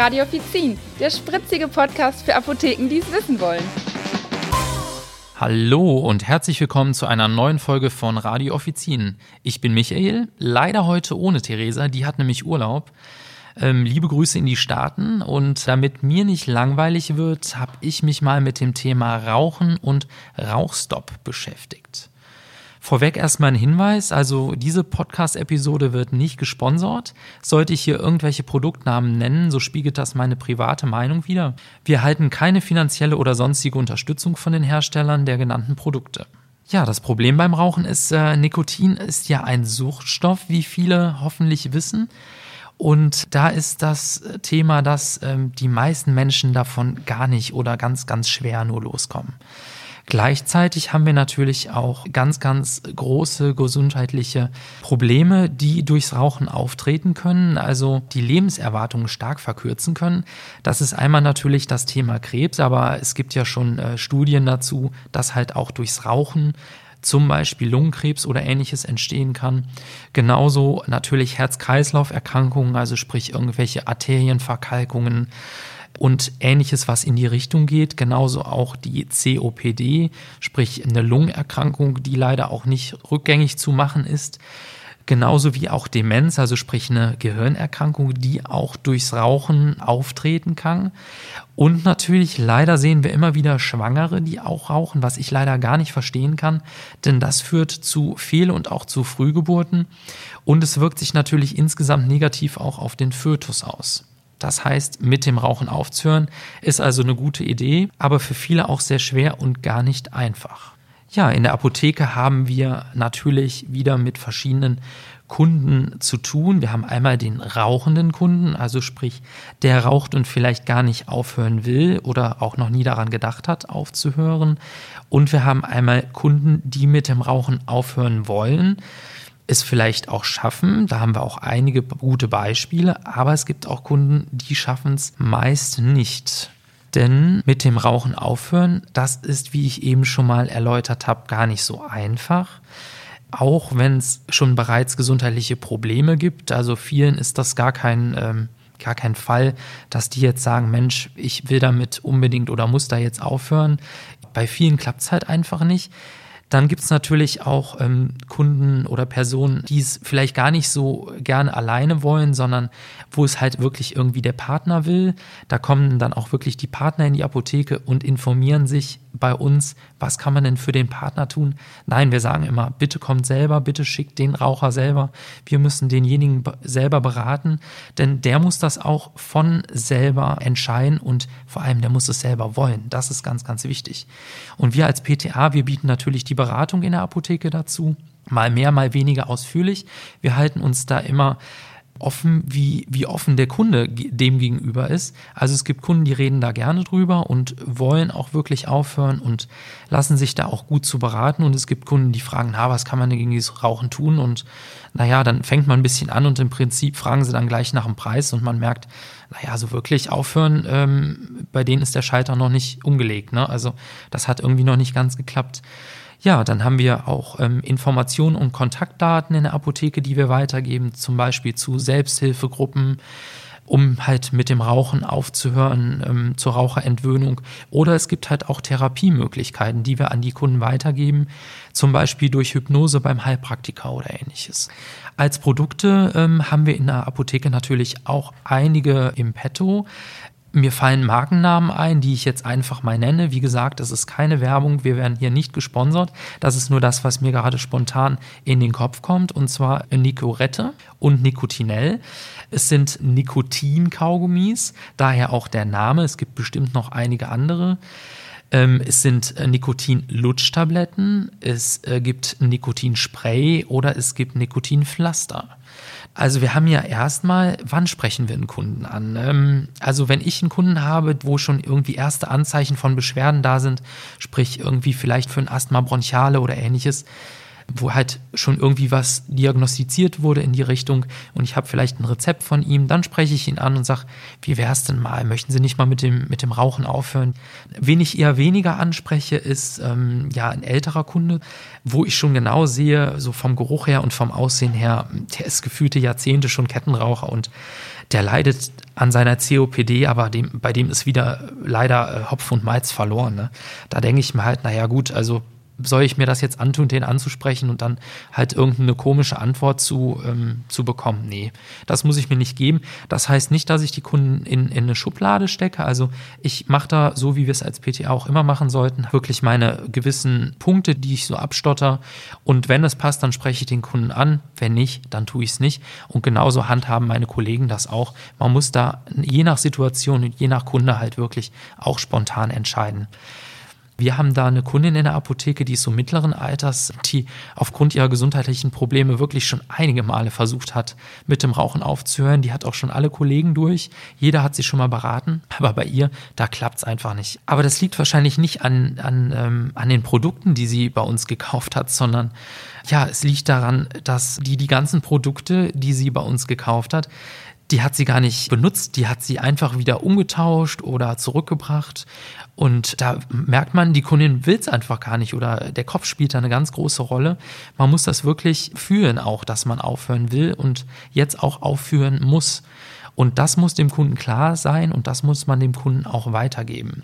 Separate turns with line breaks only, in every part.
Radio Offizin, der spritzige Podcast für Apotheken, die es wissen wollen.
Hallo und herzlich willkommen zu einer neuen Folge von Radio Offizin. Ich bin Michael, leider heute ohne Theresa, die hat nämlich Urlaub. Ähm, liebe Grüße in die Staaten und damit mir nicht langweilig wird, habe ich mich mal mit dem Thema Rauchen und Rauchstopp beschäftigt. Vorweg erstmal ein Hinweis, also diese Podcast-Episode wird nicht gesponsert. Sollte ich hier irgendwelche Produktnamen nennen, so spiegelt das meine private Meinung wider. Wir erhalten keine finanzielle oder sonstige Unterstützung von den Herstellern der genannten Produkte. Ja, das Problem beim Rauchen ist, äh, Nikotin ist ja ein Suchtstoff, wie viele hoffentlich wissen. Und da ist das Thema, dass ähm, die meisten Menschen davon gar nicht oder ganz, ganz schwer nur loskommen. Gleichzeitig haben wir natürlich auch ganz, ganz große gesundheitliche Probleme, die durchs Rauchen auftreten können, also die Lebenserwartung stark verkürzen können. Das ist einmal natürlich das Thema Krebs, aber es gibt ja schon äh, Studien dazu, dass halt auch durchs Rauchen zum Beispiel Lungenkrebs oder ähnliches entstehen kann. Genauso natürlich Herz-Kreislauf-Erkrankungen, also sprich irgendwelche Arterienverkalkungen, und ähnliches, was in die Richtung geht. Genauso auch die COPD, sprich eine Lungenerkrankung, die leider auch nicht rückgängig zu machen ist. Genauso wie auch Demenz, also sprich eine Gehirnerkrankung, die auch durchs Rauchen auftreten kann. Und natürlich, leider sehen wir immer wieder Schwangere, die auch rauchen, was ich leider gar nicht verstehen kann, denn das führt zu Fehl- und auch zu Frühgeburten. Und es wirkt sich natürlich insgesamt negativ auch auf den Fötus aus. Das heißt, mit dem Rauchen aufzuhören ist also eine gute Idee, aber für viele auch sehr schwer und gar nicht einfach. Ja, in der Apotheke haben wir natürlich wieder mit verschiedenen Kunden zu tun. Wir haben einmal den rauchenden Kunden, also sprich, der raucht und vielleicht gar nicht aufhören will oder auch noch nie daran gedacht hat, aufzuhören. Und wir haben einmal Kunden, die mit dem Rauchen aufhören wollen es vielleicht auch schaffen. Da haben wir auch einige gute Beispiele, aber es gibt auch Kunden, die schaffen es meist nicht. Denn mit dem Rauchen aufhören, das ist, wie ich eben schon mal erläutert habe, gar nicht so einfach. Auch wenn es schon bereits gesundheitliche Probleme gibt, also vielen ist das gar kein, ähm, gar kein Fall, dass die jetzt sagen, Mensch, ich will damit unbedingt oder muss da jetzt aufhören. Bei vielen klappt es halt einfach nicht. Dann gibt es natürlich auch ähm, Kunden oder Personen, die es vielleicht gar nicht so gerne alleine wollen, sondern wo es halt wirklich irgendwie der Partner will. Da kommen dann auch wirklich die Partner in die Apotheke und informieren sich bei uns, was kann man denn für den Partner tun? Nein, wir sagen immer, bitte kommt selber, bitte schickt den Raucher selber. Wir müssen denjenigen selber beraten, denn der muss das auch von selber entscheiden und vor allem der muss es selber wollen. Das ist ganz, ganz wichtig. Und wir als PTA, wir bieten natürlich die Beratung in der Apotheke dazu. Mal mehr, mal weniger ausführlich. Wir halten uns da immer offen, wie, wie offen der Kunde dem gegenüber ist. Also es gibt Kunden, die reden da gerne drüber und wollen auch wirklich aufhören und lassen sich da auch gut zu beraten. Und es gibt Kunden, die fragen, na, was kann man denn gegen dieses Rauchen tun? Und naja, dann fängt man ein bisschen an und im Prinzip fragen sie dann gleich nach dem Preis und man merkt, naja, so wirklich aufhören, ähm, bei denen ist der Schalter noch nicht umgelegt. Ne? Also das hat irgendwie noch nicht ganz geklappt. Ja, dann haben wir auch ähm, Informationen und Kontaktdaten in der Apotheke, die wir weitergeben, zum Beispiel zu Selbsthilfegruppen, um halt mit dem Rauchen aufzuhören, ähm, zur Raucherentwöhnung. Oder es gibt halt auch Therapiemöglichkeiten, die wir an die Kunden weitergeben, zum Beispiel durch Hypnose beim Heilpraktiker oder ähnliches. Als Produkte ähm, haben wir in der Apotheke natürlich auch einige im Petto. Mir fallen Markennamen ein, die ich jetzt einfach mal nenne. Wie gesagt, das ist keine Werbung. Wir werden hier nicht gesponsert. Das ist nur das, was mir gerade spontan in den Kopf kommt. Und zwar Nicorette und Nicotinell. Es sind Nikotin-Kaugummis, daher auch der Name. Es gibt bestimmt noch einige andere. Ähm, es sind äh, Nikotin-Lutschtabletten, es äh, gibt Nikotinspray oder es gibt Nikotinpflaster. Also wir haben ja erstmal, wann sprechen wir einen Kunden an? Ähm, also wenn ich einen Kunden habe, wo schon irgendwie erste Anzeichen von Beschwerden da sind, sprich irgendwie vielleicht für ein Asthma bronchiale oder ähnliches, wo halt schon irgendwie was diagnostiziert wurde in die Richtung und ich habe vielleicht ein Rezept von ihm, dann spreche ich ihn an und sage, wie wäre es denn mal? Möchten Sie nicht mal mit dem, mit dem Rauchen aufhören? Wen ich eher weniger anspreche, ist ähm, ja ein älterer Kunde, wo ich schon genau sehe, so vom Geruch her und vom Aussehen her, der ist gefühlte Jahrzehnte schon Kettenraucher und der leidet an seiner COPD, aber dem, bei dem ist wieder leider äh, Hopf und Malz verloren. Ne? Da denke ich mir halt, naja gut, also soll ich mir das jetzt antun, den anzusprechen und dann halt irgendeine komische Antwort zu, ähm, zu bekommen? Nee, das muss ich mir nicht geben. Das heißt nicht, dass ich die Kunden in, in eine Schublade stecke. Also ich mache da, so wie wir es als PTA auch immer machen sollten, wirklich meine gewissen Punkte, die ich so abstotter. Und wenn es passt, dann spreche ich den Kunden an. Wenn nicht, dann tue ich es nicht. Und genauso handhaben meine Kollegen das auch. Man muss da je nach Situation und je nach Kunde halt wirklich auch spontan entscheiden. Wir haben da eine Kundin in der Apotheke, die ist so mittleren Alters, die aufgrund ihrer gesundheitlichen Probleme wirklich schon einige Male versucht hat, mit dem Rauchen aufzuhören. Die hat auch schon alle Kollegen durch. Jeder hat sie schon mal beraten. Aber bei ihr, da klappt es einfach nicht. Aber das liegt wahrscheinlich nicht an, an, ähm, an den Produkten, die sie bei uns gekauft hat, sondern ja, es liegt daran, dass die, die ganzen Produkte, die sie bei uns gekauft hat, die hat sie gar nicht benutzt, die hat sie einfach wieder umgetauscht oder zurückgebracht. Und da merkt man, die Kundin will es einfach gar nicht oder der Kopf spielt da eine ganz große Rolle. Man muss das wirklich fühlen auch, dass man aufhören will und jetzt auch aufhören muss. Und das muss dem Kunden klar sein und das muss man dem Kunden auch weitergeben.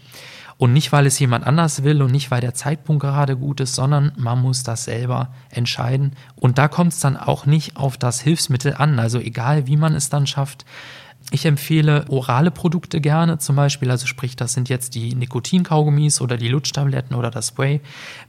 Und nicht, weil es jemand anders will und nicht, weil der Zeitpunkt gerade gut ist, sondern man muss das selber entscheiden. Und da kommt es dann auch nicht auf das Hilfsmittel an. Also egal, wie man es dann schafft, ich empfehle orale Produkte gerne, zum Beispiel, also sprich, das sind jetzt die Nikotinkaugummis oder die Lutschtabletten oder das Spray.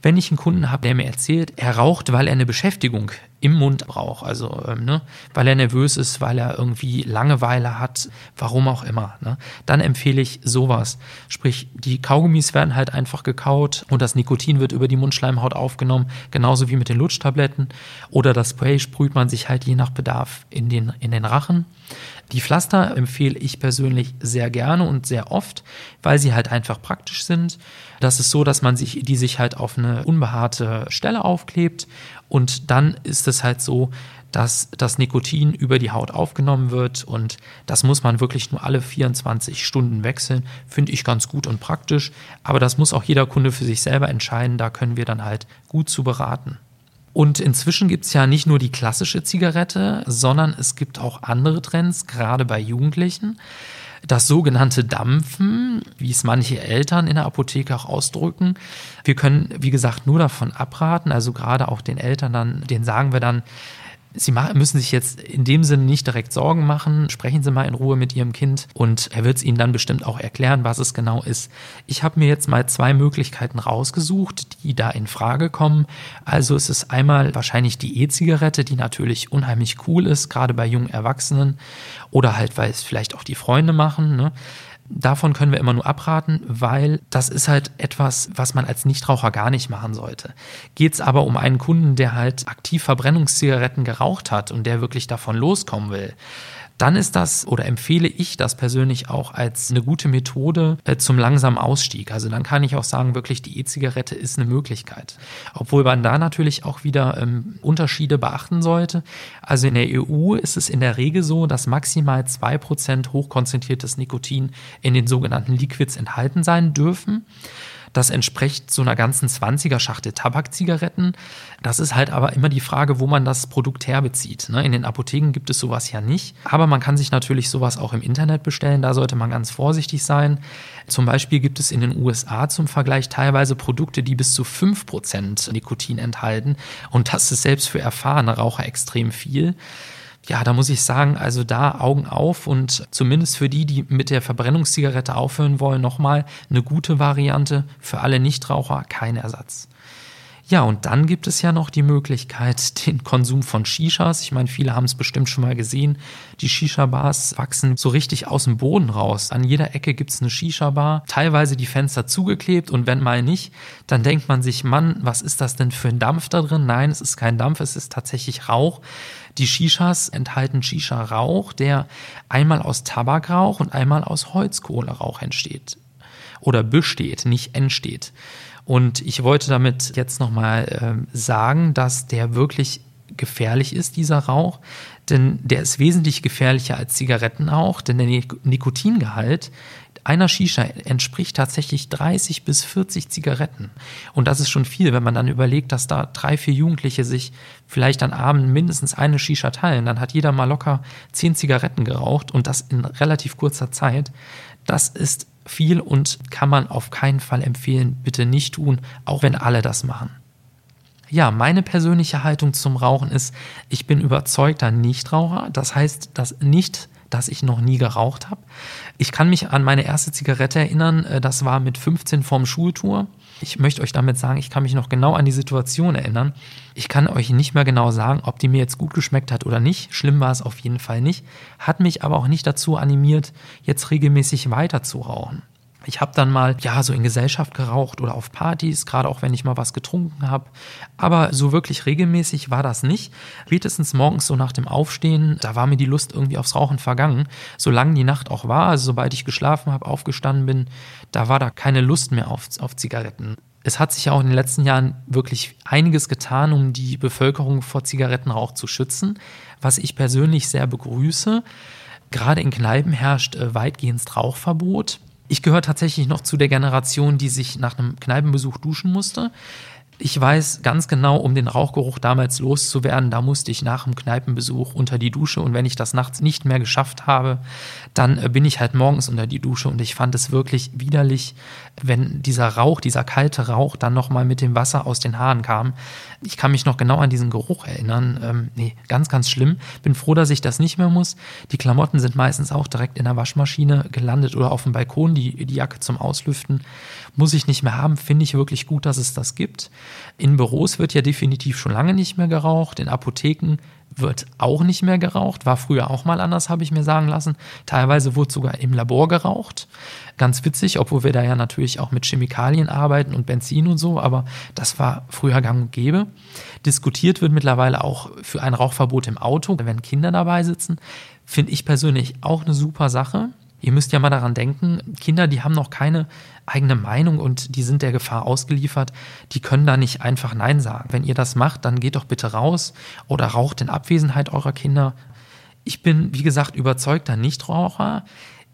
Wenn ich einen Kunden habe, der mir erzählt, er raucht, weil er eine Beschäftigung im Mund braucht, also ähm, ne, weil er nervös ist, weil er irgendwie Langeweile hat, warum auch immer, ne, dann empfehle ich sowas. Sprich, die Kaugummis werden halt einfach gekaut und das Nikotin wird über die Mundschleimhaut aufgenommen, genauso wie mit den Lutschtabletten. Oder das Spray sprüht man sich halt je nach Bedarf in den, in den Rachen. Die Pflaster empfehle ich persönlich sehr gerne und sehr oft, weil sie halt einfach praktisch sind. Das ist so, dass man sich die sich halt auf eine unbehaarte Stelle aufklebt und dann ist es halt so, dass das Nikotin über die Haut aufgenommen wird und das muss man wirklich nur alle 24 Stunden wechseln. Finde ich ganz gut und praktisch, aber das muss auch jeder Kunde für sich selber entscheiden. Da können wir dann halt gut zu beraten. Und inzwischen gibt es ja nicht nur die klassische Zigarette, sondern es gibt auch andere Trends, gerade bei Jugendlichen. Das sogenannte Dampfen, wie es manche Eltern in der Apotheke auch ausdrücken. Wir können, wie gesagt, nur davon abraten, also gerade auch den Eltern dann, denen sagen wir dann, Sie müssen sich jetzt in dem Sinne nicht direkt Sorgen machen. Sprechen Sie mal in Ruhe mit Ihrem Kind und er wird es Ihnen dann bestimmt auch erklären, was es genau ist. Ich habe mir jetzt mal zwei Möglichkeiten rausgesucht, die da in Frage kommen. Also es ist einmal wahrscheinlich die E-Zigarette, die natürlich unheimlich cool ist, gerade bei jungen Erwachsenen oder halt, weil es vielleicht auch die Freunde machen. Ne? Davon können wir immer nur abraten, weil das ist halt etwas, was man als Nichtraucher gar nicht machen sollte. Geht es aber um einen Kunden, der halt aktiv Verbrennungszigaretten geraucht hat und der wirklich davon loskommen will, dann ist das oder empfehle ich das persönlich auch als eine gute Methode äh, zum langsamen Ausstieg. Also dann kann ich auch sagen, wirklich die E-Zigarette ist eine Möglichkeit. Obwohl man da natürlich auch wieder ähm, Unterschiede beachten sollte. Also in der EU ist es in der Regel so, dass maximal zwei Prozent hochkonzentriertes Nikotin in den sogenannten Liquids enthalten sein dürfen. Das entspricht so einer ganzen 20er Schachtel Tabakzigaretten. Das ist halt aber immer die Frage, wo man das Produkt herbezieht. Ne? In den Apotheken gibt es sowas ja nicht. Aber man kann sich natürlich sowas auch im Internet bestellen. Da sollte man ganz vorsichtig sein. Zum Beispiel gibt es in den USA zum Vergleich teilweise Produkte, die bis zu 5% Nikotin enthalten. Und das ist selbst für erfahrene Raucher extrem viel ja, da muss ich sagen, also da Augen auf und zumindest für die, die mit der Verbrennungszigarette aufhören wollen, nochmal eine gute Variante. Für alle Nichtraucher kein Ersatz. Ja, und dann gibt es ja noch die Möglichkeit, den Konsum von Shishas. Ich meine, viele haben es bestimmt schon mal gesehen. Die Shisha-Bars wachsen so richtig aus dem Boden raus. An jeder Ecke gibt es eine Shisha-Bar, teilweise die Fenster zugeklebt und wenn mal nicht, dann denkt man sich, Mann, was ist das denn für ein Dampf da drin? Nein, es ist kein Dampf, es ist tatsächlich Rauch. Die Shishas enthalten Shisha-Rauch, der einmal aus Tabakrauch und einmal aus Holzkohlerauch entsteht. Oder besteht, nicht entsteht. Und ich wollte damit jetzt nochmal äh, sagen, dass der wirklich gefährlich ist, dieser Rauch. Denn der ist wesentlich gefährlicher als Zigaretten auch, denn der Nikotingehalt einer Shisha entspricht tatsächlich 30 bis 40 Zigaretten. Und das ist schon viel, wenn man dann überlegt, dass da drei, vier Jugendliche sich vielleicht an Abend mindestens eine Shisha teilen. Dann hat jeder mal locker zehn Zigaretten geraucht und das in relativ kurzer Zeit. Das ist viel und kann man auf keinen Fall empfehlen. Bitte nicht tun, auch wenn alle das machen. Ja, meine persönliche Haltung zum Rauchen ist, ich bin überzeugter Nichtraucher. Das heißt, dass nicht dass ich noch nie geraucht habe. Ich kann mich an meine erste Zigarette erinnern, äh, das war mit 15 vorm Schultour. Ich möchte euch damit sagen, ich kann mich noch genau an die Situation erinnern. Ich kann euch nicht mehr genau sagen, ob die mir jetzt gut geschmeckt hat oder nicht. Schlimm war es auf jeden Fall nicht. Hat mich aber auch nicht dazu animiert, jetzt regelmäßig weiter zu rauchen. Ich habe dann mal, ja, so in Gesellschaft geraucht oder auf Partys, gerade auch wenn ich mal was getrunken habe. Aber so wirklich regelmäßig war das nicht. Spätestens morgens so nach dem Aufstehen, da war mir die Lust irgendwie aufs Rauchen vergangen. Solange die Nacht auch war, also sobald ich geschlafen habe, aufgestanden bin, da war da keine Lust mehr auf, auf Zigaretten. Es hat sich ja auch in den letzten Jahren wirklich einiges getan, um die Bevölkerung vor Zigarettenrauch zu schützen, was ich persönlich sehr begrüße. Gerade in Kneipen herrscht äh, weitgehend Rauchverbot. Ich gehöre tatsächlich noch zu der Generation, die sich nach einem Kneipenbesuch duschen musste. Ich weiß ganz genau, um den Rauchgeruch damals loszuwerden, da musste ich nach dem Kneipenbesuch unter die Dusche und wenn ich das nachts nicht mehr geschafft habe, dann äh, bin ich halt morgens unter die Dusche und ich fand es wirklich widerlich, wenn dieser Rauch, dieser kalte Rauch dann nochmal mit dem Wasser aus den Haaren kam. Ich kann mich noch genau an diesen Geruch erinnern. Ähm, nee, ganz, ganz schlimm. Bin froh, dass ich das nicht mehr muss. Die Klamotten sind meistens auch direkt in der Waschmaschine gelandet oder auf dem Balkon, die, die Jacke zum Auslüften muss ich nicht mehr haben. Finde ich wirklich gut, dass es das gibt. In Büros wird ja definitiv schon lange nicht mehr geraucht. In Apotheken wird auch nicht mehr geraucht. War früher auch mal anders, habe ich mir sagen lassen. Teilweise wurde sogar im Labor geraucht. Ganz witzig, obwohl wir da ja natürlich auch mit Chemikalien arbeiten und Benzin und so, aber das war früher gang und gäbe. Diskutiert wird mittlerweile auch für ein Rauchverbot im Auto, wenn Kinder dabei sitzen. Finde ich persönlich auch eine super Sache. Ihr müsst ja mal daran denken, Kinder, die haben noch keine eigene Meinung und die sind der Gefahr ausgeliefert, die können da nicht einfach Nein sagen. Wenn ihr das macht, dann geht doch bitte raus oder raucht in Abwesenheit eurer Kinder. Ich bin, wie gesagt, überzeugter Nichtraucher.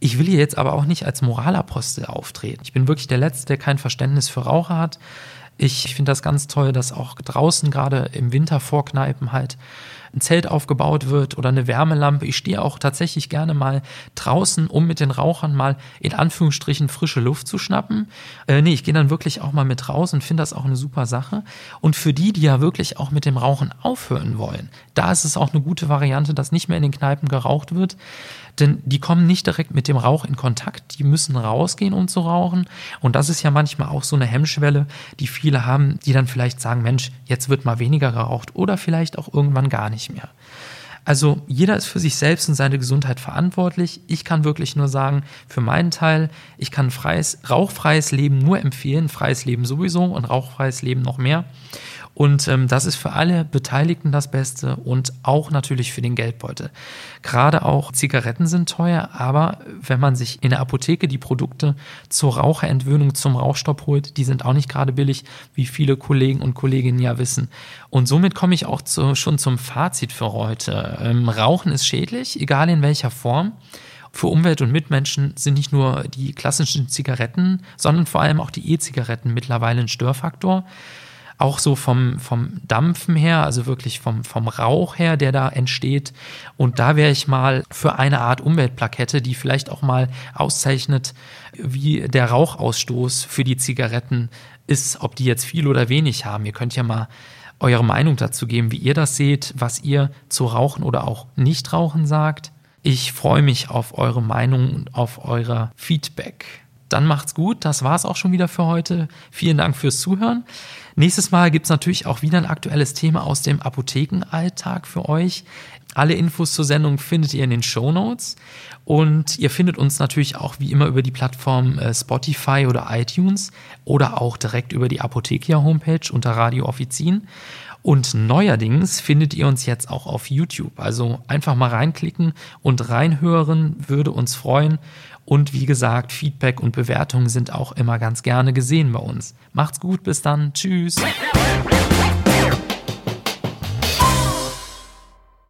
Ich will hier jetzt aber auch nicht als Moralapostel auftreten. Ich bin wirklich der Letzte, der kein Verständnis für Raucher hat. Ich finde das ganz toll, dass auch draußen gerade im Winter vor Kneipen halt ein Zelt aufgebaut wird oder eine Wärmelampe. Ich stehe auch tatsächlich gerne mal draußen, um mit den Rauchern mal in Anführungsstrichen frische Luft zu schnappen. Äh, nee, ich gehe dann wirklich auch mal mit raus und finde das auch eine super Sache. Und für die, die ja wirklich auch mit dem Rauchen aufhören wollen, da ist es auch eine gute Variante, dass nicht mehr in den Kneipen geraucht wird. Denn die kommen nicht direkt mit dem Rauch in Kontakt, die müssen rausgehen, um zu rauchen. Und das ist ja manchmal auch so eine Hemmschwelle, die viele haben, die dann vielleicht sagen, Mensch, jetzt wird mal weniger geraucht oder vielleicht auch irgendwann gar nicht mehr. Also jeder ist für sich selbst und seine Gesundheit verantwortlich. Ich kann wirklich nur sagen, für meinen Teil, ich kann freies, rauchfreies Leben nur empfehlen, freies Leben sowieso und rauchfreies Leben noch mehr. Und ähm, das ist für alle Beteiligten das Beste und auch natürlich für den Geldbeutel. Gerade auch Zigaretten sind teuer, aber wenn man sich in der Apotheke die Produkte zur Raucherentwöhnung, zum Rauchstopp holt, die sind auch nicht gerade billig, wie viele Kollegen und Kolleginnen ja wissen. Und somit komme ich auch zu, schon zum Fazit für heute. Ähm, Rauchen ist schädlich, egal in welcher Form. Für Umwelt und Mitmenschen sind nicht nur die klassischen Zigaretten, sondern vor allem auch die E-Zigaretten mittlerweile ein Störfaktor auch so vom, vom Dampfen her, also wirklich vom, vom Rauch her, der da entsteht. Und da wäre ich mal für eine Art Umweltplakette, die vielleicht auch mal auszeichnet, wie der Rauchausstoß für die Zigaretten ist, ob die jetzt viel oder wenig haben. Ihr könnt ja mal eure Meinung dazu geben, wie ihr das seht, was ihr zu Rauchen oder auch Nichtrauchen sagt. Ich freue mich auf eure Meinung und auf euer Feedback. Dann macht's gut. Das war's auch schon wieder für heute. Vielen Dank fürs Zuhören. Nächstes Mal gibt's natürlich auch wieder ein aktuelles Thema aus dem Apothekenalltag für euch. Alle Infos zur Sendung findet ihr in den Show Notes und ihr findet uns natürlich auch wie immer über die Plattform äh, Spotify oder iTunes oder auch direkt über die Apothekia Homepage unter Radio Offizin. Und neuerdings findet ihr uns jetzt auch auf YouTube. Also einfach mal reinklicken und reinhören, würde uns freuen. Und wie gesagt, Feedback und Bewertungen sind auch immer ganz gerne gesehen bei uns. Macht's gut, bis dann. Tschüss.